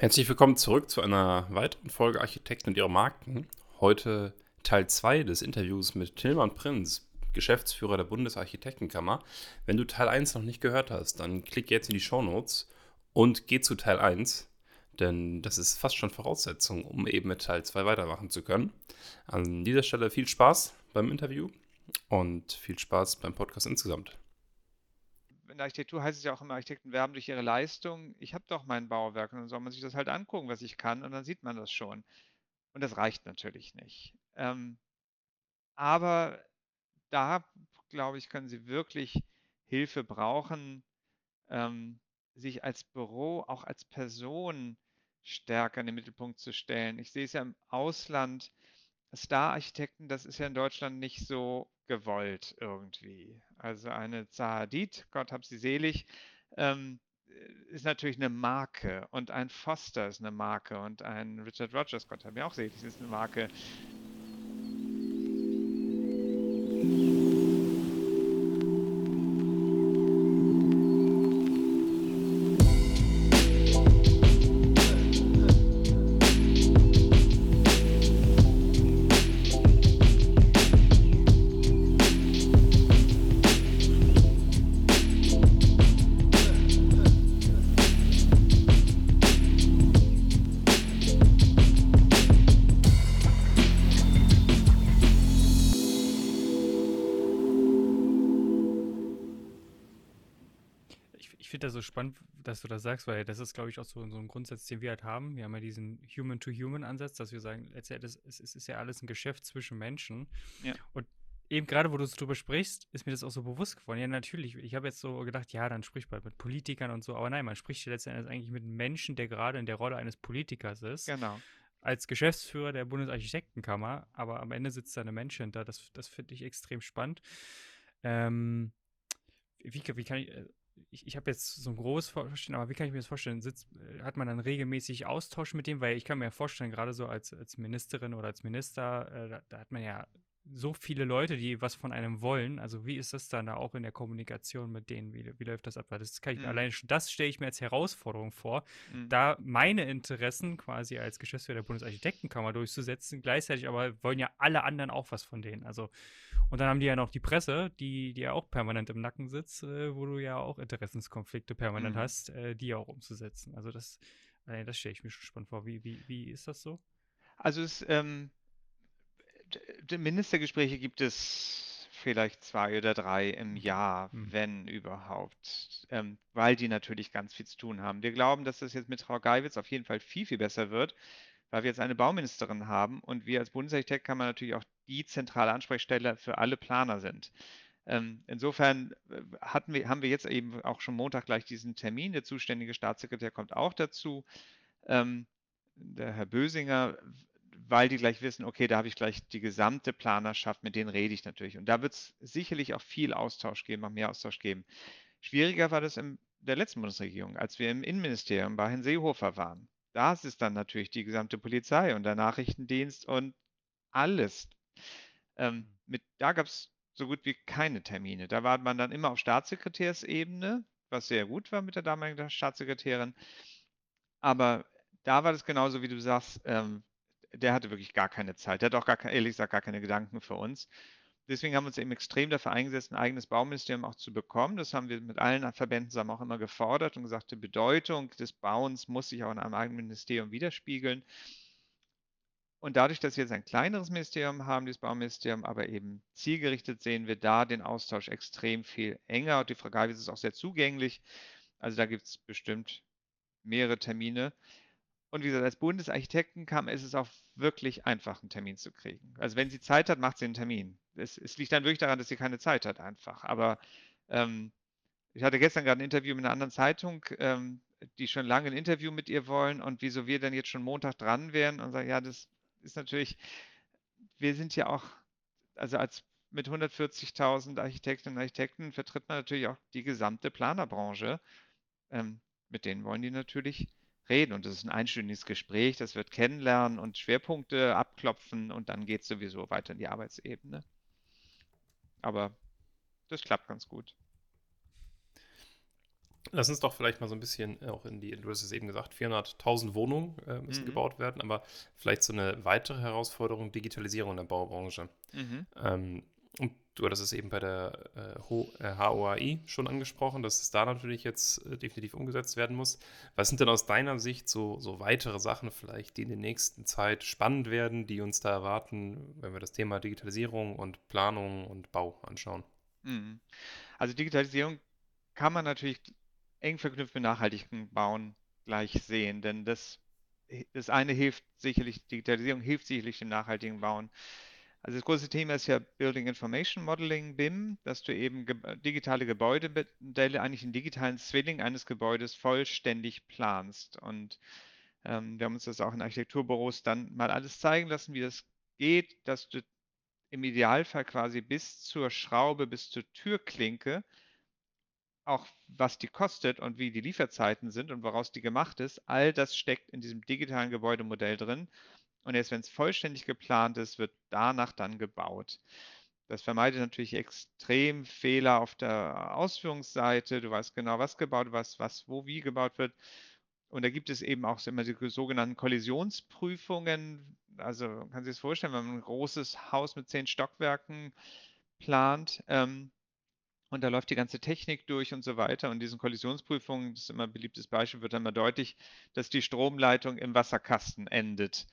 Herzlich willkommen zurück zu einer weiteren Folge Architekten und ihre Marken. Heute Teil 2 des Interviews mit Tilman Prinz, Geschäftsführer der Bundesarchitektenkammer. Wenn du Teil 1 noch nicht gehört hast, dann klick jetzt in die Show Notes und geh zu Teil 1, denn das ist fast schon Voraussetzung, um eben mit Teil 2 weitermachen zu können. An dieser Stelle viel Spaß beim Interview und viel Spaß beim Podcast insgesamt in der Architektur heißt es ja auch immer, Architekten werben durch ihre Leistung. Ich habe doch mein Bauwerk und dann soll man sich das halt angucken, was ich kann und dann sieht man das schon. Und das reicht natürlich nicht. Ähm, aber da, glaube ich, können Sie wirklich Hilfe brauchen, ähm, sich als Büro, auch als Person stärker in den Mittelpunkt zu stellen. Ich sehe es ja im Ausland, Star-Architekten, das ist ja in Deutschland nicht so gewollt irgendwie. Also eine Zahadid, Gott hab sie selig, ähm, ist natürlich eine Marke und ein Foster ist eine Marke und ein Richard Rogers, Gott hab mir auch selig, ist eine Marke. Spannend, dass du das sagst, weil das ist, glaube ich, auch so, so ein Grundsatz, den wir halt haben. Wir haben ja diesen Human-to-Human-Ansatz, dass wir sagen, letztendlich es, es ist ja alles ein Geschäft zwischen Menschen. Ja. Und eben gerade, wo du drüber sprichst, ist mir das auch so bewusst geworden. Ja, natürlich. Ich habe jetzt so gedacht, ja, dann spricht man mit Politikern und so. Aber nein, man spricht ja letztendlich eigentlich mit einem Menschen, der gerade in der Rolle eines Politikers ist. Genau. Als Geschäftsführer der Bundesarchitektenkammer. Aber am Ende sitzt da eine Mensch hinter. Das, das finde ich extrem spannend. Ähm, wie, wie, kann ich, äh, ich, ich habe jetzt so ein großes Vorstellen, aber wie kann ich mir das vorstellen? Sitzt, äh, hat man dann regelmäßig Austausch mit dem? Weil ich kann mir ja vorstellen, gerade so als, als Ministerin oder als Minister, äh, da, da, hat man ja so viele Leute, die was von einem wollen. Also wie ist das dann da auch in der Kommunikation mit denen? Wie, wie läuft das ab? Das kann ich mhm. alleine schon, das stelle ich mir als Herausforderung vor, mhm. da meine Interessen quasi als Geschäftsführer der Bundesarchitektenkammer durchzusetzen. Gleichzeitig aber wollen ja alle anderen auch was von denen. Also und dann haben die ja noch die Presse, die, die ja auch permanent im Nacken sitzt, äh, wo du ja auch Interessenskonflikte permanent mhm. hast, äh, die auch umzusetzen. Also das, äh, das stelle ich mir schon spannend vor. Wie, wie, wie ist das so? Also es, ähm, Ministergespräche gibt es vielleicht zwei oder drei im mhm. Jahr, mhm. wenn überhaupt, ähm, weil die natürlich ganz viel zu tun haben. Wir glauben, dass das jetzt mit Frau Geiwitz auf jeden Fall viel, viel besser wird, weil wir jetzt eine Bauministerin haben und wir als Bundesarchitekt kann man natürlich auch die zentrale Ansprechstelle für alle Planer sind. Ähm, insofern äh, hatten wir, haben wir jetzt eben auch schon Montag gleich diesen Termin. Der zuständige Staatssekretär kommt auch dazu. Ähm, der Herr Bösinger weil die gleich wissen, okay, da habe ich gleich die gesamte Planerschaft, mit denen rede ich natürlich. Und da wird es sicherlich auch viel Austausch geben, auch mehr Austausch geben. Schwieriger war das in der letzten Bundesregierung, als wir im Innenministerium bei Herrn Seehofer waren. Da ist es dann natürlich die gesamte Polizei und der Nachrichtendienst und alles. Ähm, mit, da gab es so gut wie keine Termine. Da war man dann immer auf Staatssekretärsebene, was sehr gut war mit der damaligen Staatssekretärin. Aber da war das genauso, wie du sagst, ähm, der hatte wirklich gar keine Zeit. Der hat auch gar, ehrlich gesagt gar keine Gedanken für uns. Deswegen haben wir uns eben extrem dafür eingesetzt, ein eigenes Bauministerium auch zu bekommen. Das haben wir mit allen Verbänden zusammen auch immer gefordert und gesagt, die Bedeutung des Bauens muss sich auch in einem eigenen Ministerium widerspiegeln. Und dadurch, dass wir jetzt ein kleineres Ministerium haben, dieses Bauministerium, aber eben zielgerichtet, sehen wir da den Austausch extrem viel enger. Und die Geiwitz ist auch sehr zugänglich. Also da gibt es bestimmt mehrere Termine. Und wie gesagt, als Bundesarchitektenkammer ist es auch wirklich einfach, einen Termin zu kriegen. Also wenn sie Zeit hat, macht sie einen Termin. Es, es liegt dann wirklich daran, dass sie keine Zeit hat einfach. Aber ähm, ich hatte gestern gerade ein Interview mit einer anderen Zeitung, ähm, die schon lange ein Interview mit ihr wollen und wieso wir dann jetzt schon Montag dran wären und sagen, ja, das ist natürlich, wir sind ja auch, also als mit 140.000 Architektinnen und Architekten vertritt man natürlich auch die gesamte Planerbranche. Ähm, mit denen wollen die natürlich reden. Und das ist ein einstündiges Gespräch, das wird kennenlernen und Schwerpunkte abklopfen und dann geht es sowieso weiter in die Arbeitsebene. Aber das klappt ganz gut. Lass uns doch vielleicht mal so ein bisschen auch in die, du hast es eben gesagt, 400.000 Wohnungen äh, müssen mhm. gebaut werden, aber vielleicht so eine weitere Herausforderung, Digitalisierung in der Baubranche. Mhm. Ähm, und du hattest es eben bei der äh, HOAI äh, schon angesprochen, dass es da natürlich jetzt äh, definitiv umgesetzt werden muss. Was sind denn aus deiner Sicht so, so weitere Sachen vielleicht, die in der nächsten Zeit spannend werden, die uns da erwarten, wenn wir das Thema Digitalisierung und Planung und Bau anschauen? Mhm. Also Digitalisierung kann man natürlich eng verknüpft mit nachhaltigem Bauen gleich sehen, denn das, das eine hilft sicherlich, Digitalisierung hilft sicherlich dem nachhaltigen Bauen. Also das große Thema ist ja Building Information Modeling, BIM, dass du eben ge digitale Gebäudemodelle, eigentlich einen digitalen Zwilling eines Gebäudes vollständig planst. Und ähm, wir haben uns das auch in Architekturbüros dann mal alles zeigen lassen, wie das geht, dass du im Idealfall quasi bis zur Schraube, bis zur Türklinke auch was die kostet und wie die Lieferzeiten sind und woraus die gemacht ist, all das steckt in diesem digitalen Gebäudemodell drin. Und erst wenn es vollständig geplant ist, wird danach dann gebaut. Das vermeidet natürlich extrem Fehler auf der Ausführungsseite. Du weißt genau, was gebaut wird, was, wo, wie gebaut wird. Und da gibt es eben auch immer die sogenannten Kollisionsprüfungen. Also man kann sich das vorstellen, wenn man ein großes Haus mit zehn Stockwerken plant, ähm, und da läuft die ganze Technik durch und so weiter. Und diesen Kollisionsprüfungen, das ist immer ein beliebtes Beispiel, wird dann mal deutlich, dass die Stromleitung im Wasserkasten endet,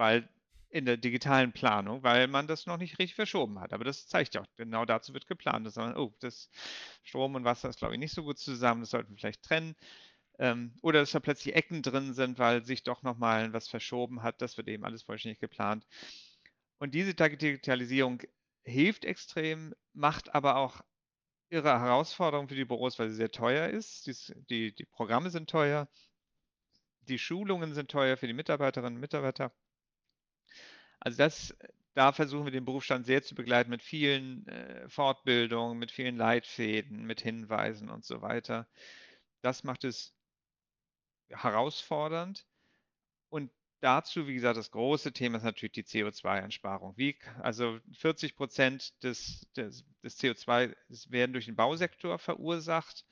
weil in der digitalen Planung, weil man das noch nicht richtig verschoben hat. Aber das zeigt ja auch, genau dazu wird geplant, dass man, oh, das Strom und Wasser ist, glaube ich, nicht so gut zusammen, das sollten wir vielleicht trennen. Ähm, oder dass da plötzlich Ecken drin sind, weil sich doch nochmal was verschoben hat. Das wird eben alles vollständig geplant. Und diese Digitalisierung hilft extrem, macht aber auch irre Herausforderung für die Büros, weil sie sehr teuer ist. Die, die, die Programme sind teuer, die Schulungen sind teuer für die Mitarbeiterinnen und Mitarbeiter. Also das, da versuchen wir den Berufsstand sehr zu begleiten mit vielen äh, Fortbildungen, mit vielen Leitfäden, mit Hinweisen und so weiter. Das macht es herausfordernd. Und dazu, wie gesagt, das große Thema ist natürlich die CO2-Einsparung. Wie, also 40 Prozent des, des, des CO2 werden durch den Bausektor verursacht.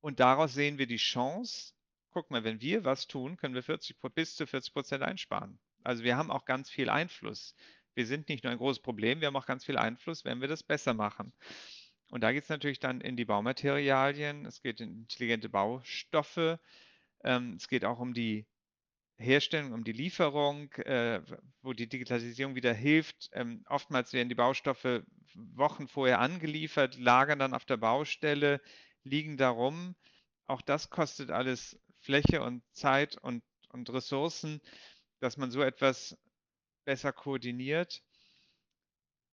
Und daraus sehen wir die Chance, guck mal, wenn wir was tun, können wir 40, bis zu 40 Prozent einsparen. Also wir haben auch ganz viel Einfluss. Wir sind nicht nur ein großes Problem, wir haben auch ganz viel Einfluss, wenn wir das besser machen. Und da geht es natürlich dann in die Baumaterialien, es geht in intelligente Baustoffe, ähm, es geht auch um die Herstellung, um die Lieferung, äh, wo die Digitalisierung wieder hilft. Ähm, oftmals werden die Baustoffe Wochen vorher angeliefert, lagern dann auf der Baustelle, liegen darum. Auch das kostet alles Fläche und Zeit und, und Ressourcen, dass man so etwas besser koordiniert.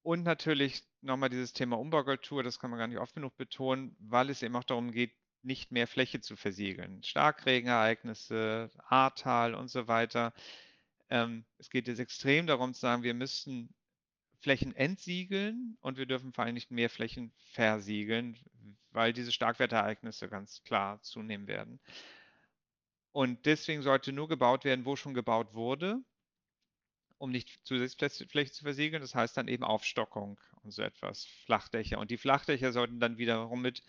Und natürlich nochmal dieses Thema Umbaukultur, das kann man gar nicht oft genug betonen, weil es eben auch darum geht, nicht mehr Fläche zu versiegeln. Starkregenereignisse, Ahrtal und so weiter. Ähm, es geht jetzt extrem darum zu sagen, wir müssen Flächen entsiegeln und wir dürfen vor allem nicht mehr Flächen versiegeln, weil diese Starkwertereignisse ganz klar zunehmen werden. Und deswegen sollte nur gebaut werden, wo schon gebaut wurde, um nicht zusätzlich Fläche zu versiegeln. Das heißt dann eben Aufstockung und so etwas, Flachdächer. Und die Flachdächer sollten dann wiederum mit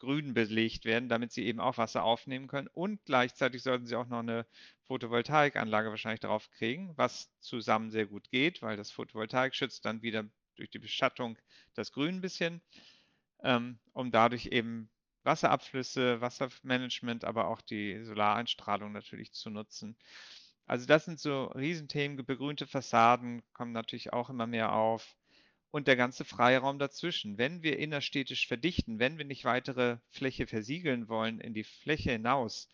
grün belegt werden, damit sie eben auch Wasser aufnehmen können. Und gleichzeitig sollten sie auch noch eine Photovoltaikanlage wahrscheinlich drauf kriegen, was zusammen sehr gut geht, weil das Photovoltaik schützt dann wieder durch die Beschattung das Grün ein bisschen, ähm, um dadurch eben Wasserabflüsse, Wassermanagement, aber auch die Solareinstrahlung natürlich zu nutzen. Also das sind so Riesenthemen. Begrünte Fassaden kommen natürlich auch immer mehr auf und der ganze Freiraum dazwischen. Wenn wir innerstädtisch verdichten, wenn wir nicht weitere Fläche versiegeln wollen in die Fläche hinaus,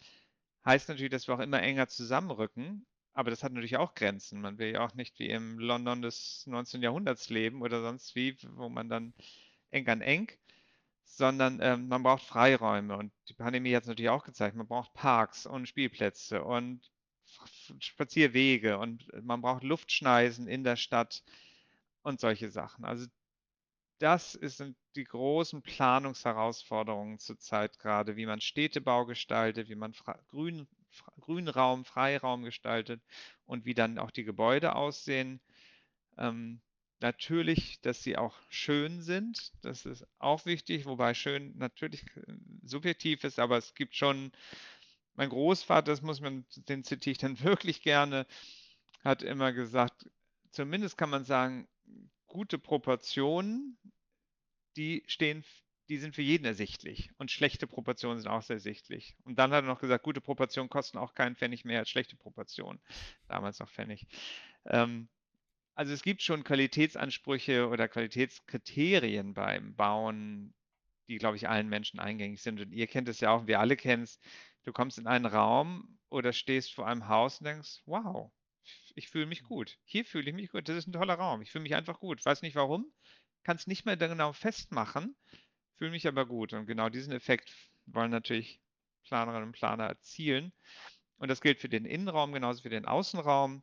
heißt natürlich, dass wir auch immer enger zusammenrücken. Aber das hat natürlich auch Grenzen. Man will ja auch nicht wie im London des 19. Jahrhunderts leben oder sonst wie, wo man dann eng an eng, sondern ähm, man braucht Freiräume. Und die Pandemie hat es natürlich auch gezeigt. Man braucht Parks und Spielplätze und Spazierwege und man braucht Luftschneisen in der Stadt und solche Sachen. Also das sind die großen Planungsherausforderungen zurzeit gerade, wie man Städtebau gestaltet, wie man Grün, Grünraum, Freiraum gestaltet und wie dann auch die Gebäude aussehen. Ähm, Natürlich, dass sie auch schön sind. Das ist auch wichtig, wobei schön natürlich äh, subjektiv ist, aber es gibt schon, mein Großvater, das muss man, den zitiere ich dann wirklich gerne, hat immer gesagt, zumindest kann man sagen, gute Proportionen, die stehen, die sind für jeden ersichtlich. Und schlechte Proportionen sind auch sehr ersichtlich. Und dann hat er noch gesagt, gute Proportionen kosten auch keinen Pfennig mehr als schlechte Proportionen. Damals noch Pfennig. Ähm, also es gibt schon Qualitätsansprüche oder Qualitätskriterien beim Bauen, die, glaube ich, allen Menschen eingängig sind. Und ihr kennt es ja auch, wir alle kennen es. Du kommst in einen Raum oder stehst vor einem Haus und denkst, wow, ich fühle mich gut. Hier fühle ich mich gut. Das ist ein toller Raum. Ich fühle mich einfach gut. Weiß nicht warum, kann es nicht mehr genau festmachen, fühle mich aber gut. Und genau diesen Effekt wollen natürlich Planerinnen und Planer erzielen. Und das gilt für den Innenraum genauso wie für den Außenraum.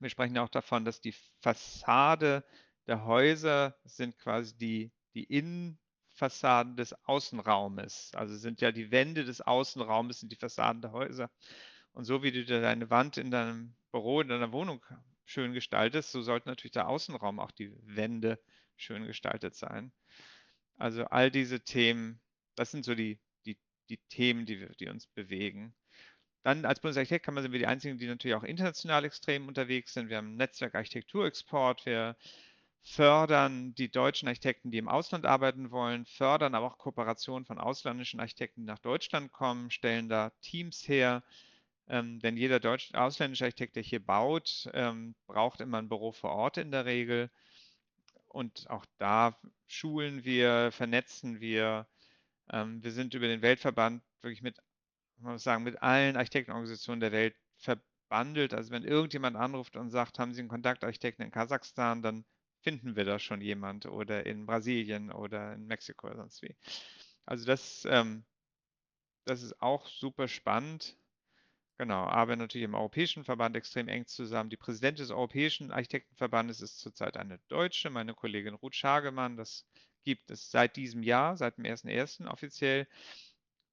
Wir sprechen auch davon, dass die Fassade der Häuser sind quasi die, die Innenfassaden des Außenraumes. Also sind ja die Wände des Außenraumes, sind die Fassaden der Häuser. Und so wie du deine Wand in deinem Büro, in deiner Wohnung schön gestaltest, so sollte natürlich der Außenraum auch die Wände schön gestaltet sein. Also all diese Themen, das sind so die, die, die Themen, die, wir, die uns bewegen. Dann als Bundesarchitekt kann man sind wir die einzigen, die natürlich auch international extrem unterwegs sind. Wir haben ein Netzwerk Architekturexport. Wir fördern die deutschen Architekten, die im Ausland arbeiten wollen, fördern aber auch Kooperationen von ausländischen Architekten, die nach Deutschland kommen, stellen da Teams her. Ähm, denn jeder deutsch, ausländische Architekt, der hier baut, ähm, braucht immer ein Büro vor Ort in der Regel. Und auch da schulen wir, vernetzen wir. Ähm, wir sind über den Weltverband wirklich mit man muss sagen, mit allen Architektenorganisationen der Welt verbandelt. Also wenn irgendjemand anruft und sagt, haben Sie einen Kontaktarchitekten in Kasachstan, dann finden wir da schon jemand oder in Brasilien oder in Mexiko oder sonst wie. Also das, ähm, das ist auch super spannend. Genau, aber natürlich im Europäischen Verband extrem eng zusammen. Die Präsidentin des Europäischen Architektenverbandes ist zurzeit eine Deutsche, meine Kollegin Ruth Schagemann. Das gibt es seit diesem Jahr, seit dem 1.1. offiziell.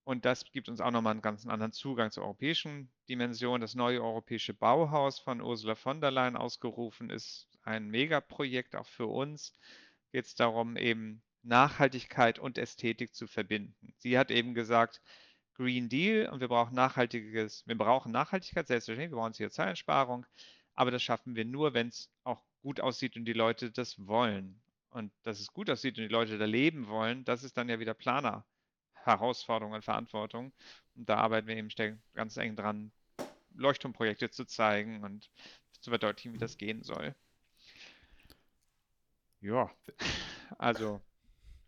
Und das gibt uns auch nochmal einen ganz anderen Zugang zur europäischen Dimension. Das neue europäische Bauhaus von Ursula von der Leyen ausgerufen ist ein Megaprojekt auch für uns. Geht es darum, eben Nachhaltigkeit und Ästhetik zu verbinden. Sie hat eben gesagt, Green Deal und wir brauchen nachhaltiges, wir brauchen Nachhaltigkeit, selbstverständlich, wir brauchen CO2-Einsparung, aber das schaffen wir nur, wenn es auch gut aussieht und die Leute das wollen. Und dass es gut aussieht und die Leute da leben wollen, das ist dann ja wieder Planer. Herausforderung und Verantwortung. Und da arbeiten wir eben ganz eng dran, Leuchtturmprojekte zu zeigen und zu verdeutlichen, wie das gehen soll. Ja, also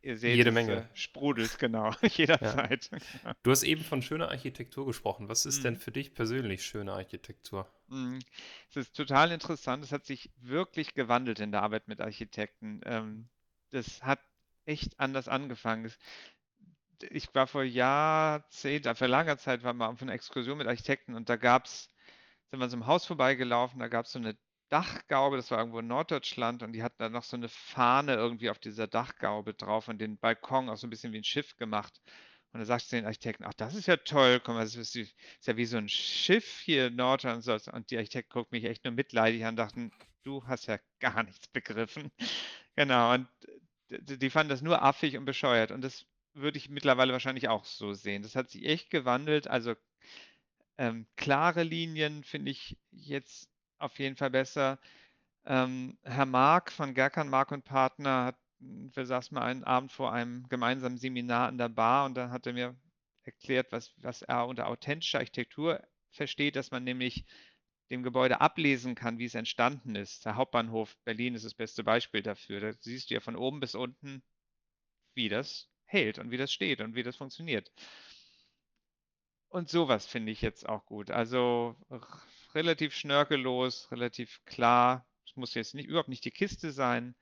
ihr seht, Jede Menge. Äh, sprudelt genau, jederzeit. Ja. Du hast eben von schöner Architektur gesprochen. Was ist hm. denn für dich persönlich schöne Architektur? Hm. Es ist total interessant. Es hat sich wirklich gewandelt in der Arbeit mit Architekten. Ähm, das hat echt anders angefangen ich war vor Jahrzehnten, vor langer Zeit war mal auf einer Exkursion mit Architekten und da gab es, sind wir so einem Haus vorbeigelaufen, da gab es so eine Dachgaube, das war irgendwo in Norddeutschland und die hatten da noch so eine Fahne irgendwie auf dieser Dachgaube drauf und den Balkon auch so ein bisschen wie ein Schiff gemacht. Und da sagte ich den Architekten, ach, das ist ja toll, komm, das ist, ist ja wie so ein Schiff hier in Norddeutschland und so. Und die Architekten guckten mich echt nur mitleidig an und dachten, du hast ja gar nichts begriffen. Genau, und die fanden das nur affig und bescheuert. Und das würde ich mittlerweile wahrscheinlich auch so sehen. Das hat sich echt gewandelt. Also ähm, klare Linien finde ich jetzt auf jeden Fall besser. Ähm, Herr Mark von Gerkan Mark und Partner hat, wir saßen mal einen Abend vor einem gemeinsamen Seminar in der Bar und da hat er mir erklärt, was, was er unter authentischer Architektur versteht, dass man nämlich dem Gebäude ablesen kann, wie es entstanden ist. Der Hauptbahnhof Berlin ist das beste Beispiel dafür. Da siehst du ja von oben bis unten, wie das hält und wie das steht und wie das funktioniert. Und sowas finde ich jetzt auch gut. Also relativ schnörkellos, relativ klar. Es muss jetzt nicht, überhaupt nicht die Kiste sein.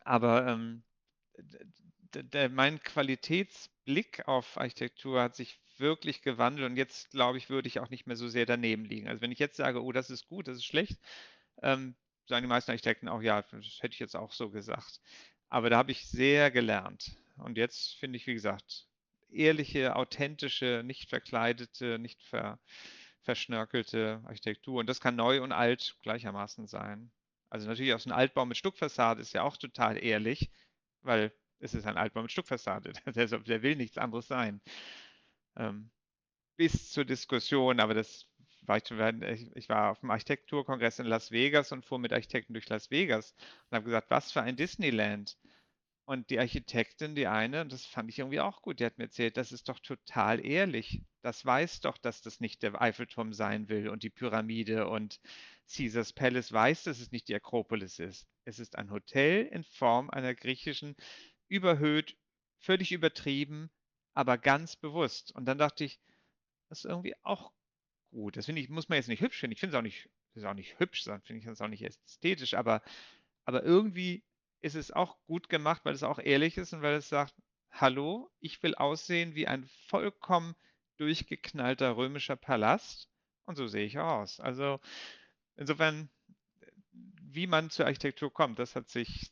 Aber ähm, mein Qualitätsblick auf Architektur hat sich wirklich gewandelt und jetzt glaube ich, würde ich auch nicht mehr so sehr daneben liegen. Also wenn ich jetzt sage, oh, das ist gut, das ist schlecht, ähm, sagen die meisten Architekten auch, ja, das hätte ich jetzt auch so gesagt. Aber da habe ich sehr gelernt. Und jetzt finde ich, wie gesagt, ehrliche, authentische, nicht verkleidete, nicht ver, verschnörkelte Architektur. Und das kann neu und alt gleichermaßen sein. Also natürlich auch so ein Altbau mit Stuckfassade ist ja auch total ehrlich, weil es ist ein Altbau mit Stuckfassade. Der, der will nichts anderes sein. Ähm, bis zur Diskussion, aber das war ich, ich war auf dem Architekturkongress in Las Vegas und fuhr mit Architekten durch Las Vegas und habe gesagt, was für ein Disneyland. Und die Architektin, die eine, das fand ich irgendwie auch gut, die hat mir erzählt, das ist doch total ehrlich. Das weiß doch, dass das nicht der Eiffelturm sein will und die Pyramide und Caesars Palace weiß, dass es nicht die Akropolis ist. Es ist ein Hotel in Form einer griechischen, überhöht, völlig übertrieben, aber ganz bewusst. Und dann dachte ich, das ist irgendwie auch gut. Das finde ich, muss man jetzt nicht hübsch finden. Ich finde es auch nicht, ist auch nicht hübsch, sondern finde ich das auch nicht ästhetisch, aber, aber irgendwie ist es auch gut gemacht, weil es auch ehrlich ist und weil es sagt, hallo, ich will aussehen wie ein vollkommen durchgeknallter römischer Palast und so sehe ich aus. Also insofern, wie man zur Architektur kommt, das hat sich,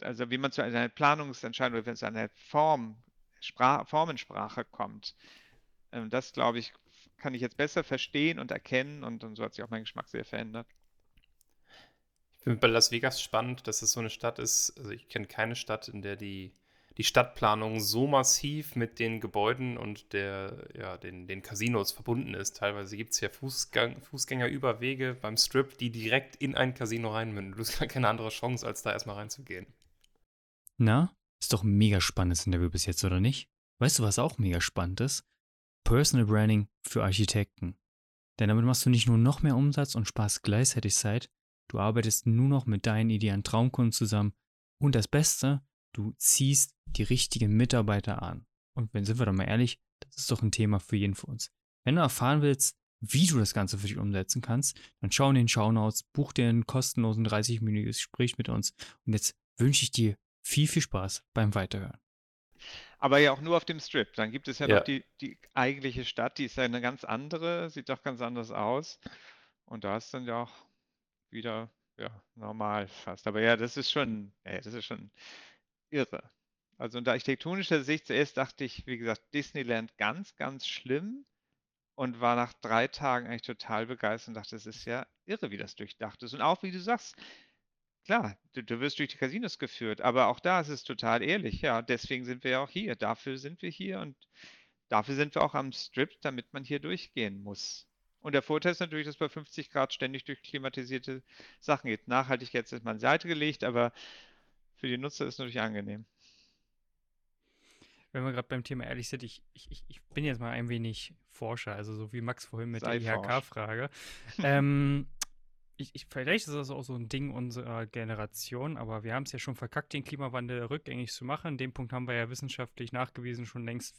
also wie man zu einer Planungsentscheidung oder zu einer Form, Sprach, Formensprache kommt, ähm, das glaube ich, kann ich jetzt besser verstehen und erkennen und, und so hat sich auch mein Geschmack sehr verändert. Ich finde bei Las Vegas spannend, dass es so eine Stadt ist. Also ich kenne keine Stadt, in der die, die Stadtplanung so massiv mit den Gebäuden und der, ja, den, den Casinos verbunden ist. Teilweise gibt es ja Fußgang, Fußgängerüberwege beim Strip, die direkt in ein Casino reinmünden. Du hast gar keine andere Chance, als da erstmal reinzugehen. Na, ist doch ein mega spannendes Interview bis jetzt, oder nicht? Weißt du, was auch mega spannend ist? Personal Branding für Architekten. Denn damit machst du nicht nur noch mehr Umsatz und sparst gleichzeitig Zeit, Du arbeitest nur noch mit deinen idealen Traumkunden zusammen und das Beste, du ziehst die richtigen Mitarbeiter an. Und wenn sind wir doch mal ehrlich, das ist doch ein Thema für jeden von uns. Wenn du erfahren willst, wie du das Ganze für dich umsetzen kannst, dann schau in den Shownotes, buch dir ein kostenlosen 30-minütiges Gespräch mit uns und jetzt wünsche ich dir viel, viel Spaß beim Weiterhören. Aber ja auch nur auf dem Strip. Dann gibt es ja, ja. noch die, die eigentliche Stadt, die ist ja eine ganz andere, sieht doch ganz anders aus. Und da ist dann ja auch wieder ja, normal fast. Aber ja, das ist schon, ja, das ist schon irre. Also unter architektonischer Sicht zuerst dachte ich, wie gesagt, Disneyland ganz, ganz schlimm und war nach drei Tagen eigentlich total begeistert und dachte, es ist ja irre, wie das durchdacht ist. Und auch, wie du sagst, klar, du, du wirst durch die Casinos geführt, aber auch da ist es total ehrlich. Ja, deswegen sind wir ja auch hier. Dafür sind wir hier und dafür sind wir auch am Strip, damit man hier durchgehen muss. Und der Vorteil ist natürlich, dass bei 50 Grad ständig durch klimatisierte Sachen geht. Nachhaltigkeit ist mal an Seite gelegt, aber für die Nutzer ist es natürlich angenehm. Wenn wir gerade beim Thema ehrlich sind, ich, ich, ich bin jetzt mal ein wenig Forscher, also so wie Max vorhin mit Sei der IHK-Frage. ähm, ich, ich, vielleicht ist das auch so ein Ding unserer Generation, aber wir haben es ja schon verkackt, den Klimawandel rückgängig zu machen. Den Punkt haben wir ja wissenschaftlich nachgewiesen schon längst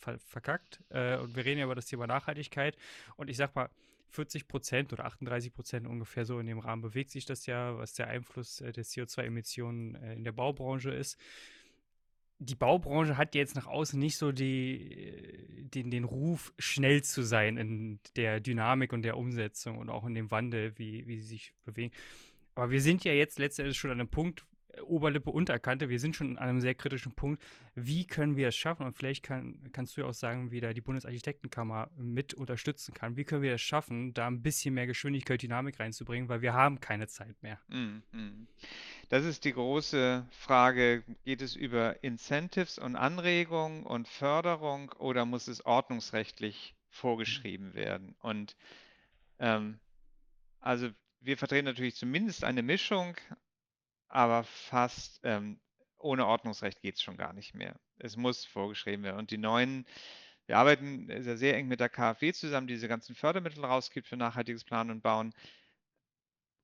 ver verkackt. Äh, und wir reden ja über das Thema Nachhaltigkeit. Und ich sag mal, 40 Prozent oder 38 Prozent ungefähr so in dem Rahmen bewegt sich das ja, was der Einfluss äh, der CO2-Emissionen äh, in der Baubranche ist. Die Baubranche hat jetzt nach außen nicht so die, äh, den, den Ruf, schnell zu sein in der Dynamik und der Umsetzung und auch in dem Wandel, wie, wie sie sich bewegen. Aber wir sind ja jetzt letztendlich schon an einem Punkt, Oberlippe, Unterkante. Wir sind schon an einem sehr kritischen Punkt. Wie können wir es schaffen? Und vielleicht kann, kannst du ja auch sagen, wie da die Bundesarchitektenkammer mit unterstützen kann. Wie können wir es schaffen, da ein bisschen mehr Geschwindigkeit, Dynamik reinzubringen, weil wir haben keine Zeit mehr. Mm. Das ist die große Frage. Geht es über Incentives und Anregungen und Förderung oder muss es ordnungsrechtlich vorgeschrieben werden? Und ähm, also wir vertreten natürlich zumindest eine Mischung aber fast ähm, ohne Ordnungsrecht geht es schon gar nicht mehr. Es muss vorgeschrieben werden. Und die neuen, wir arbeiten sehr, sehr eng mit der KfW zusammen, die diese ganzen Fördermittel rausgibt für nachhaltiges Planen und Bauen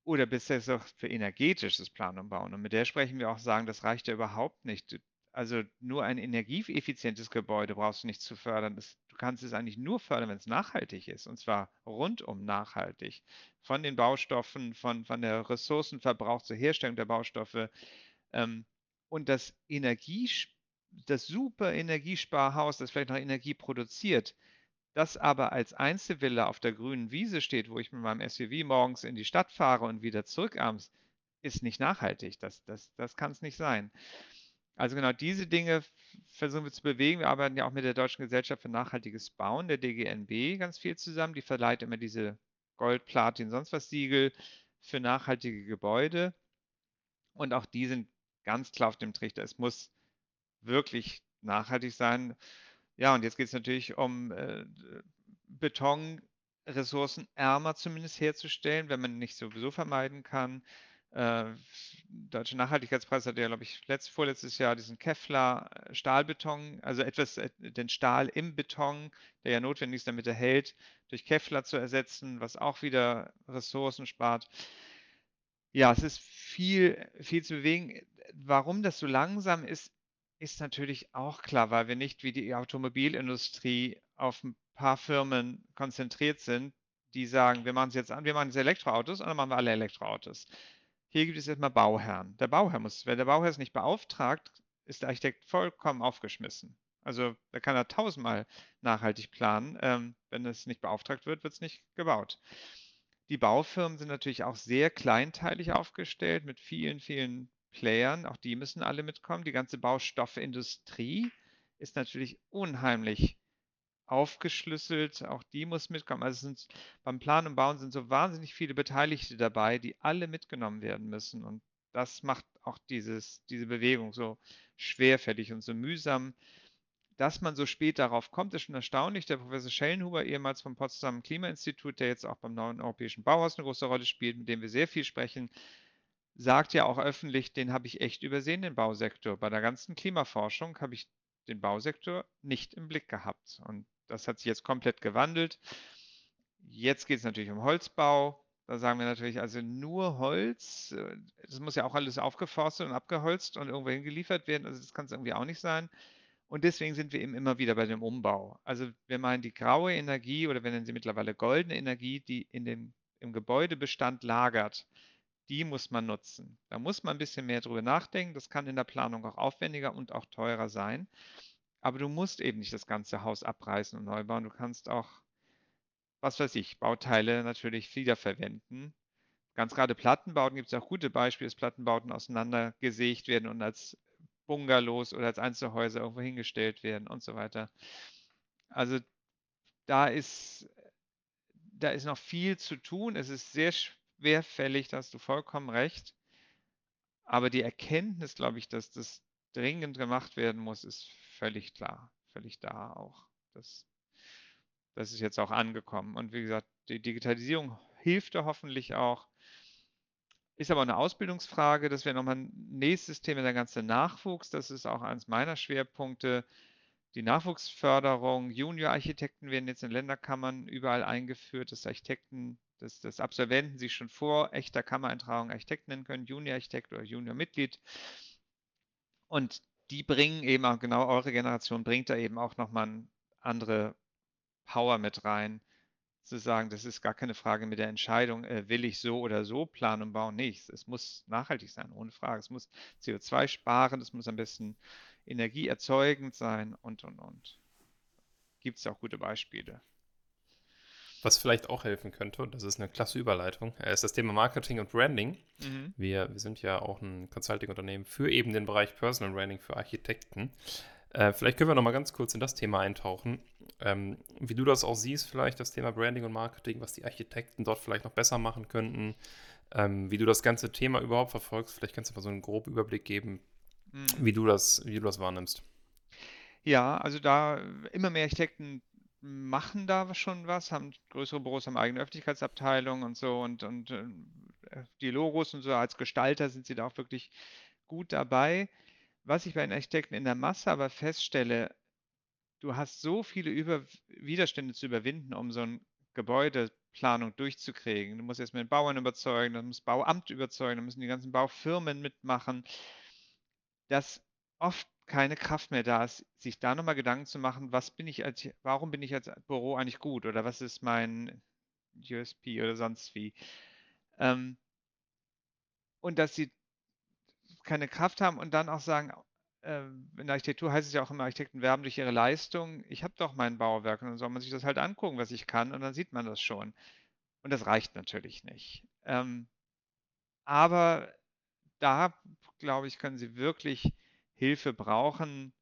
oder bisher auch für energetisches Planen und Bauen. Und mit der sprechen wir auch sagen, das reicht ja überhaupt nicht. Also nur ein energieeffizientes Gebäude brauchst du nicht zu fördern. Das, du kannst es eigentlich nur fördern, wenn es nachhaltig ist. Und zwar rundum nachhaltig. Von den Baustoffen, von, von der Ressourcenverbrauch zur Herstellung der Baustoffe. Ähm, und das Energie, das super Energiesparhaus, das vielleicht noch Energie produziert, das aber als Einzelvilla auf der grünen Wiese steht, wo ich mit meinem SUV morgens in die Stadt fahre und wieder zurück abends, ist nicht nachhaltig. Das, das, das kann es nicht sein. Also genau diese Dinge versuchen wir zu bewegen. Wir arbeiten ja auch mit der Deutschen Gesellschaft für nachhaltiges Bauen, der DGNB, ganz viel zusammen. Die verleiht immer diese Gold, Platin, sonst was Siegel für nachhaltige Gebäude. Und auch die sind ganz klar auf dem Trichter. Es muss wirklich nachhaltig sein. Ja, und jetzt geht es natürlich um äh, Beton ressourcenärmer zumindest herzustellen, wenn man nicht sowieso vermeiden kann. Äh, Deutsche Nachhaltigkeitspreis hat ja, glaube ich, letzt, vorletztes Jahr diesen Kevlar Stahlbeton, also etwas, äh, den Stahl im Beton, der ja notwendig ist, damit er hält, durch Kevlar zu ersetzen, was auch wieder Ressourcen spart. Ja, es ist viel, viel zu bewegen. Warum das so langsam ist, ist natürlich auch klar, weil wir nicht wie die Automobilindustrie auf ein paar Firmen konzentriert sind, die sagen, wir machen es jetzt an, wir machen jetzt Elektroautos und dann machen wir alle Elektroautos. Hier gibt es erstmal Bauherren. Der Bauherr muss, wenn der Bauherr es nicht beauftragt, ist der Architekt vollkommen aufgeschmissen. Also da kann er tausendmal nachhaltig planen. Ähm, wenn es nicht beauftragt wird, wird es nicht gebaut. Die Baufirmen sind natürlich auch sehr kleinteilig aufgestellt mit vielen, vielen Playern. Auch die müssen alle mitkommen. Die ganze Baustoffindustrie ist natürlich unheimlich aufgeschlüsselt. Auch die muss mitkommen. Also sind, beim Planen und Bauen sind so wahnsinnig viele Beteiligte dabei, die alle mitgenommen werden müssen. Und das macht auch dieses, diese Bewegung so schwerfällig und so mühsam. Dass man so spät darauf kommt, ist schon erstaunlich. Der Professor Schellenhuber, ehemals vom Potsdamer Klimainstitut, der jetzt auch beim neuen Europäischen Bauhaus eine große Rolle spielt, mit dem wir sehr viel sprechen, sagt ja auch öffentlich, den habe ich echt übersehen, den Bausektor. Bei der ganzen Klimaforschung habe ich den Bausektor nicht im Blick gehabt. Und das hat sich jetzt komplett gewandelt. Jetzt geht es natürlich um Holzbau. Da sagen wir natürlich, also nur Holz, äh, das muss ja auch alles aufgeforstet und abgeholzt und irgendwo hingeliefert werden. Also das kann es irgendwie auch nicht sein. Und deswegen sind wir eben immer wieder bei dem Umbau. Also wir meinen die graue Energie oder wir nennen sie mittlerweile goldene Energie, die in dem, im Gebäudebestand lagert, die muss man nutzen. Da muss man ein bisschen mehr drüber nachdenken. Das kann in der Planung auch aufwendiger und auch teurer sein. Aber du musst eben nicht das ganze Haus abreißen und neu bauen. Du kannst auch, was weiß ich, Bauteile natürlich wiederverwenden. Ganz gerade Plattenbauten gibt es auch gute Beispiele, dass Plattenbauten auseinandergesägt werden und als Bungalows oder als Einzelhäuser irgendwo hingestellt werden und so weiter. Also da ist, da ist noch viel zu tun. Es ist sehr schwerfällig, da hast du vollkommen recht. Aber die Erkenntnis, glaube ich, dass das dringend gemacht werden muss, ist völlig klar, völlig da auch. Das, das ist jetzt auch angekommen. Und wie gesagt, die Digitalisierung hilft da hoffentlich auch. Ist aber eine Ausbildungsfrage. Das wäre nochmal ein nächstes Thema, der ganze Nachwuchs. Das ist auch eines meiner Schwerpunkte. Die Nachwuchsförderung, Junior-Architekten werden jetzt in Länderkammern überall eingeführt, dass Architekten, dass, dass Absolventen sich schon vor echter Kammereintragung Architekt nennen können, Junior-Architekt oder Junior-Mitglied. Und die bringen eben auch, genau eure Generation bringt da eben auch nochmal eine andere Power mit rein, zu sagen, das ist gar keine Frage mit der Entscheidung, äh, will ich so oder so planen und bauen? Nee, es muss nachhaltig sein, ohne Frage. Es muss CO2 sparen, es muss am besten energieerzeugend sein und, und, und. Gibt es auch gute Beispiele. Was vielleicht auch helfen könnte, und das ist eine klasse Überleitung, äh, ist das Thema Marketing und Branding. Mhm. Wir, wir sind ja auch ein Consulting-Unternehmen für eben den Bereich Personal Branding für Architekten. Äh, vielleicht können wir noch mal ganz kurz in das Thema eintauchen. Ähm, wie du das auch siehst, vielleicht das Thema Branding und Marketing, was die Architekten dort vielleicht noch besser machen könnten, ähm, wie du das ganze Thema überhaupt verfolgst. Vielleicht kannst du mal so einen groben Überblick geben, mhm. wie, du das, wie du das wahrnimmst. Ja, also da immer mehr Architekten machen da schon was, haben größere Büros, haben eigene Öffentlichkeitsabteilungen und so und, und äh, die Logos und so als Gestalter sind sie da auch wirklich gut dabei. Was ich bei den Architekten in der Masse aber feststelle, du hast so viele Über Widerstände zu überwinden, um so eine Gebäudeplanung durchzukriegen. Du musst erst mit den Bauern überzeugen, dann muss Bauamt überzeugen, dann müssen die ganzen Baufirmen mitmachen, dass oft keine Kraft mehr da ist, sich da nochmal Gedanken zu machen, was bin ich als, warum bin ich als Büro eigentlich gut oder was ist mein USP oder sonst wie. Ähm, und dass sie keine Kraft haben und dann auch sagen, äh, in der Architektur heißt es ja auch immer, Architekten werben durch ihre Leistung. Ich habe doch mein Bauwerk und dann soll man sich das halt angucken, was ich kann und dann sieht man das schon. Und das reicht natürlich nicht. Ähm, aber da, glaube ich, können sie wirklich Hilfe brauchen,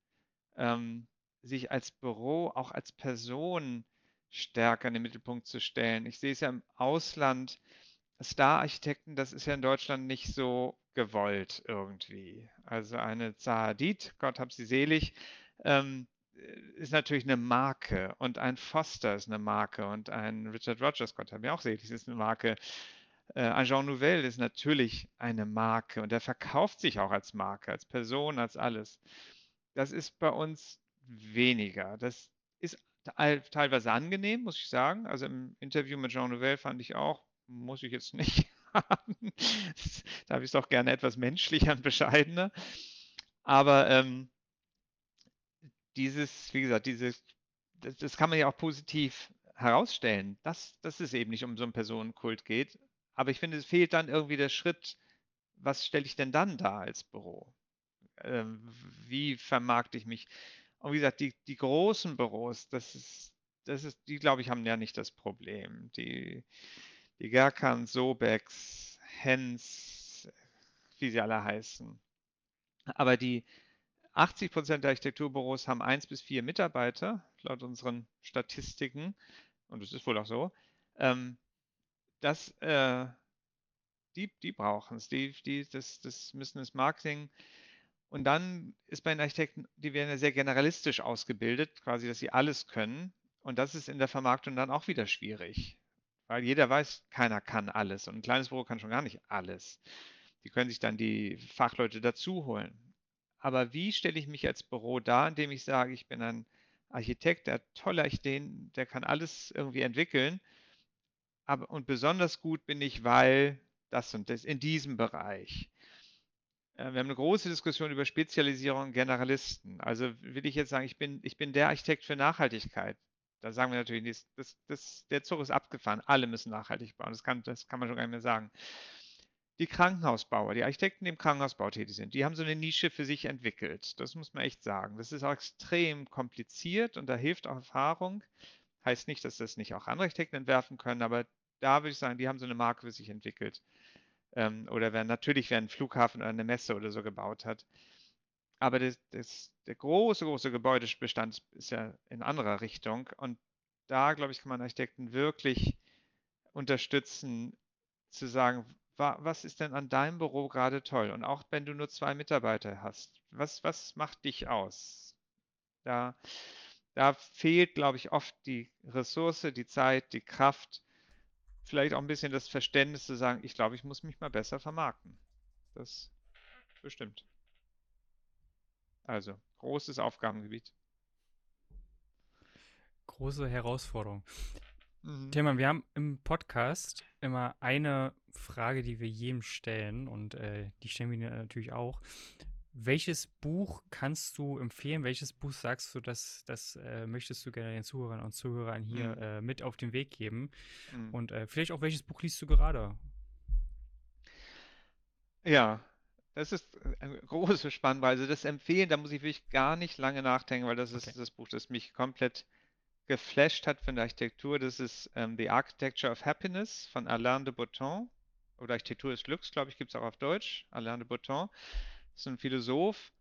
ähm, sich als Büro, auch als Person stärker in den Mittelpunkt zu stellen. Ich sehe es ja im Ausland, Star-Architekten, das ist ja in Deutschland nicht so gewollt irgendwie. Also eine Zaha Hadid, Gott hab sie selig, ähm, ist natürlich eine Marke und ein Foster ist eine Marke und ein Richard Rogers, Gott hab mir auch selig, ist eine Marke. Äh, ein Jean Nouvel ist natürlich eine Marke und der verkauft sich auch als Marke, als Person, als alles. Das ist bei uns weniger. Das ist teilweise angenehm, muss ich sagen. Also im Interview mit Jean Nouvel fand ich auch, muss ich jetzt nicht haben. da habe ich es auch gerne etwas menschlicher und bescheidener. Aber ähm, dieses, wie gesagt, dieses, das, das, kann man ja auch positiv herausstellen, dass, dass es eben nicht um so einen Personenkult geht. Aber ich finde, es fehlt dann irgendwie der Schritt, was stelle ich denn dann da als Büro? Ähm, wie vermarkte ich mich? Und wie gesagt, die, die großen Büros, das ist, das ist, die glaube ich, haben ja nicht das Problem. Die, die Gerkan, Sobex, Hens, wie sie alle heißen. Aber die 80 Prozent der Architekturbüros haben eins bis vier Mitarbeiter, laut unseren Statistiken. Und das ist wohl auch so. Ähm, das, äh, die, die brauchen es. Die, die, das, das müssen das Marketing und dann ist bei den Architekten, die werden ja sehr generalistisch ausgebildet, quasi, dass sie alles können. Und das ist in der Vermarktung dann auch wieder schwierig. Weil jeder weiß, keiner kann alles. Und ein kleines Büro kann schon gar nicht alles. Die können sich dann die Fachleute dazu holen. Aber wie stelle ich mich als Büro dar, indem ich sage, ich bin ein Architekt, der hat tolle Ideen, der kann alles irgendwie entwickeln. Aber, und besonders gut bin ich, weil das und das in diesem Bereich. Äh, wir haben eine große Diskussion über Spezialisierung Generalisten. Also will ich jetzt sagen, ich bin, ich bin der Architekt für Nachhaltigkeit. Da sagen wir natürlich, das, das, der Zug ist abgefahren, alle müssen nachhaltig bauen. Das kann, das kann man schon gar nicht mehr sagen. Die Krankenhausbauer, die Architekten, die im Krankenhausbau tätig sind, die haben so eine Nische für sich entwickelt. Das muss man echt sagen. Das ist auch extrem kompliziert und da hilft auch Erfahrung. Heißt nicht, dass das nicht auch andere Architekten entwerfen können, aber da würde ich sagen, die haben so eine Marke für sich entwickelt ähm, oder wer natürlich wer einen Flughafen oder eine Messe oder so gebaut hat. Aber das, das, der große, große Gebäudebestand ist ja in anderer Richtung. Und da, glaube ich, kann man Architekten wirklich unterstützen, zu sagen, wa, was ist denn an deinem Büro gerade toll? Und auch wenn du nur zwei Mitarbeiter hast, was, was macht dich aus? Da, da fehlt, glaube ich, oft die Ressource, die Zeit, die Kraft, vielleicht auch ein bisschen das Verständnis zu sagen, ich glaube, ich muss mich mal besser vermarkten. Das bestimmt. Also, großes Aufgabengebiet. Große Herausforderung. Mhm. Tilman, wir haben im Podcast immer eine Frage, die wir jedem stellen und äh, die stellen wir natürlich auch. Welches Buch kannst du empfehlen? Welches Buch sagst du, dass das äh, möchtest du gerne den Zuhörern und Zuhörern hier mhm. äh, mit auf den Weg geben? Mhm. Und äh, vielleicht auch welches Buch liest du gerade? Ja, das ist eine große Spannweise. Das Empfehlen, da muss ich wirklich gar nicht lange nachdenken, weil das okay. ist das Buch, das mich komplett geflasht hat von der Architektur. Das ist ähm, The Architecture of Happiness von Alain de Botton. Oder Architektur des Glücks, glaube ich, gibt es auch auf Deutsch. Alain de Botton ist ein Philosoph,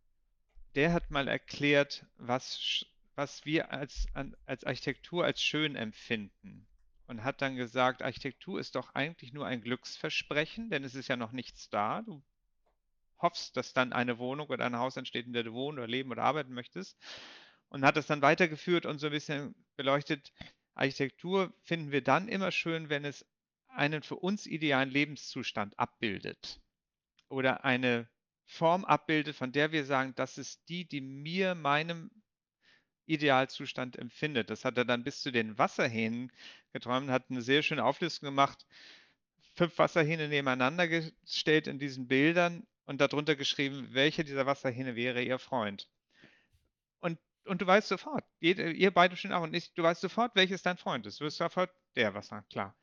der hat mal erklärt, was, was wir als, als Architektur als schön empfinden. Und hat dann gesagt, Architektur ist doch eigentlich nur ein Glücksversprechen, denn es ist ja noch nichts da. Du hoffst, dass dann eine Wohnung oder ein Haus entsteht, in der du wohnen oder leben oder arbeiten möchtest. Und hat das dann weitergeführt und so ein bisschen beleuchtet, Architektur finden wir dann immer schön, wenn es einen für uns idealen Lebenszustand abbildet oder eine Form abbildet, von der wir sagen, das ist die, die mir meinem Idealzustand empfindet. Das hat er dann bis zu den Wasserhähnen geträumt, hat eine sehr schöne Auflistung gemacht, fünf Wasserhähne nebeneinander gestellt in diesen Bildern und darunter geschrieben, welcher dieser Wasserhähne wäre ihr Freund. Und, und du weißt sofort, ihr, ihr beide stehen auch und ich, du weißt sofort, welches dein Freund ist. Du wirst sofort der Wasser, klar.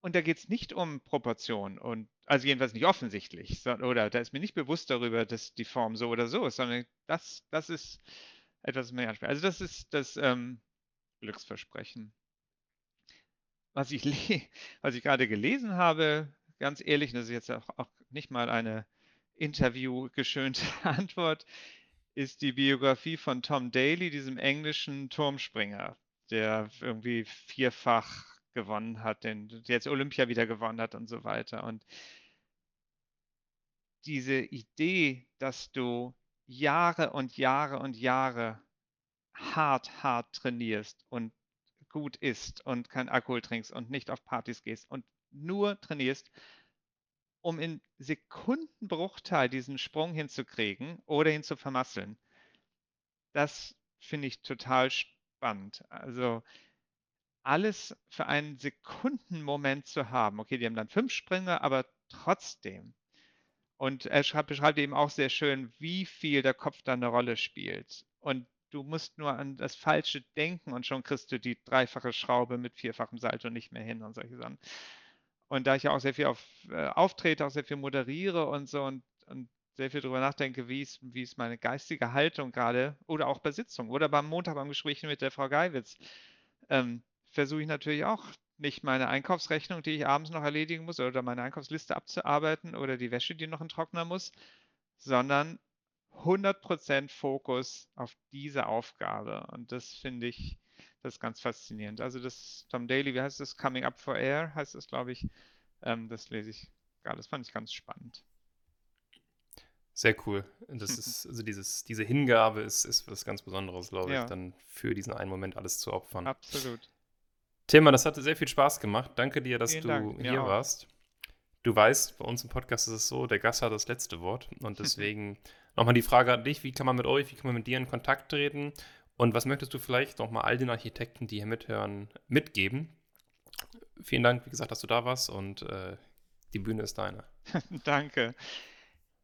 Und da geht es nicht um Proportion und also jedenfalls nicht offensichtlich, oder da ist mir nicht bewusst darüber, dass die Form so oder so ist, sondern das, das ist etwas mehr anspricht. Also das ist das ähm, Glücksversprechen. Was ich, was ich gerade gelesen habe, ganz ehrlich, das ist jetzt auch, auch nicht mal eine interviewgeschönte Antwort, ist die Biografie von Tom Daly, diesem englischen Turmspringer, der irgendwie vierfach gewonnen hat, den jetzt Olympia wieder gewonnen hat und so weiter. Und diese Idee, dass du Jahre und Jahre und Jahre hart, hart trainierst und gut isst und kein Alkohol trinkst und nicht auf Partys gehst und nur trainierst, um in Sekundenbruchteil diesen Sprung hinzukriegen oder ihn zu vermasseln. Das finde ich total spannend. Also alles für einen Sekundenmoment zu haben. Okay, die haben dann fünf Sprünge, aber trotzdem. Und er schreibt, beschreibt eben auch sehr schön, wie viel der Kopf da eine Rolle spielt. Und du musst nur an das Falsche denken und schon kriegst du die dreifache Schraube mit vierfachem Salto nicht mehr hin und solche Sachen. Und da ich ja auch sehr viel auf, äh, auftrete, auch sehr viel moderiere und so und, und sehr viel darüber nachdenke, wie ist, wie ist meine geistige Haltung gerade oder auch bei Sitzungen oder beim Montag beim Gespräch mit der Frau Geiwitz, ähm, versuche ich natürlich auch nicht meine Einkaufsrechnung, die ich abends noch erledigen muss oder meine Einkaufsliste abzuarbeiten oder die Wäsche, die noch in Trockner muss, sondern 100% Fokus auf diese Aufgabe. Und das finde ich, das ist ganz faszinierend. Also das Tom Daly, wie heißt das? Coming Up for Air heißt das, glaube ich. Ähm, das lese ich gerade. Das fand ich ganz spannend. Sehr cool. Das ist, also dieses, diese Hingabe ist, ist was ganz Besonderes, glaube ja. ich, dann für diesen einen Moment alles zu opfern. Absolut. Thema, das hatte sehr viel Spaß gemacht. Danke dir, dass Vielen du Dank. hier warst. Du weißt, bei uns im Podcast ist es so, der Gast hat das letzte Wort. Und deswegen nochmal die Frage an dich, wie kann man mit euch, wie kann man mit dir in Kontakt treten? Und was möchtest du vielleicht nochmal all den Architekten, die hier mithören, mitgeben? Vielen Dank, wie gesagt, dass du da warst und äh, die Bühne ist deine. Danke.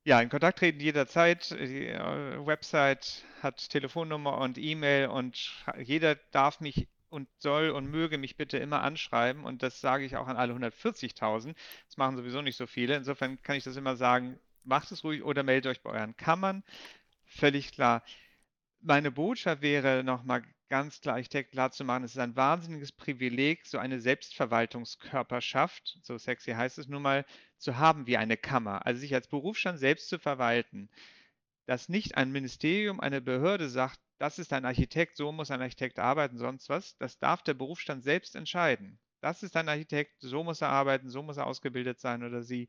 Ja, in Kontakt treten jederzeit. Die äh, Website hat Telefonnummer und E-Mail und jeder darf mich und soll und möge mich bitte immer anschreiben. Und das sage ich auch an alle 140.000. Das machen sowieso nicht so viele. Insofern kann ich das immer sagen, macht es ruhig oder meldet euch bei euren Kammern. Völlig klar. Meine Botschaft wäre nochmal ganz klar, Architekt klar zu machen, es ist ein wahnsinniges Privileg, so eine Selbstverwaltungskörperschaft, so sexy heißt es nun mal, zu haben wie eine Kammer. Also sich als Berufsstand selbst zu verwalten. Dass nicht ein Ministerium, eine Behörde sagt, das ist ein Architekt, so muss ein Architekt arbeiten, sonst was. Das darf der Berufsstand selbst entscheiden. Das ist ein Architekt, so muss er arbeiten, so muss er ausgebildet sein oder sie.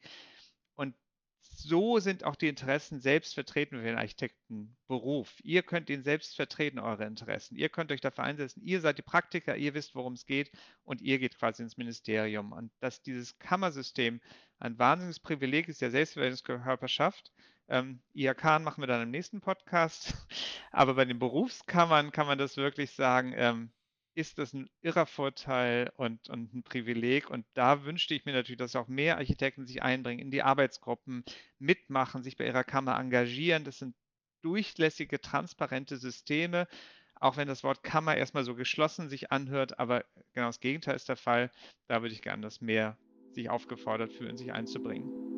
Und so sind auch die Interessen selbst vertreten für den Architektenberuf. Ihr könnt ihn selbst vertreten, eure Interessen. Ihr könnt euch dafür einsetzen. Ihr seid die Praktiker, ihr wisst, worum es geht und ihr geht quasi ins Ministerium. Und dass dieses Kammersystem ein wahnsinniges Privileg ist, der Selbstverwaltungskörperschaft, ähm, IHK machen wir dann im nächsten Podcast. Aber bei den Berufskammern kann man das wirklich sagen, ähm, ist das ein irrer Vorteil und, und ein Privileg. Und da wünschte ich mir natürlich, dass auch mehr Architekten sich einbringen, in die Arbeitsgruppen mitmachen, sich bei ihrer Kammer engagieren. Das sind durchlässige, transparente Systeme, auch wenn das Wort Kammer erstmal so geschlossen sich anhört, aber genau das Gegenteil ist der Fall. Da würde ich gerne, dass mehr sich aufgefordert fühlen, sich einzubringen.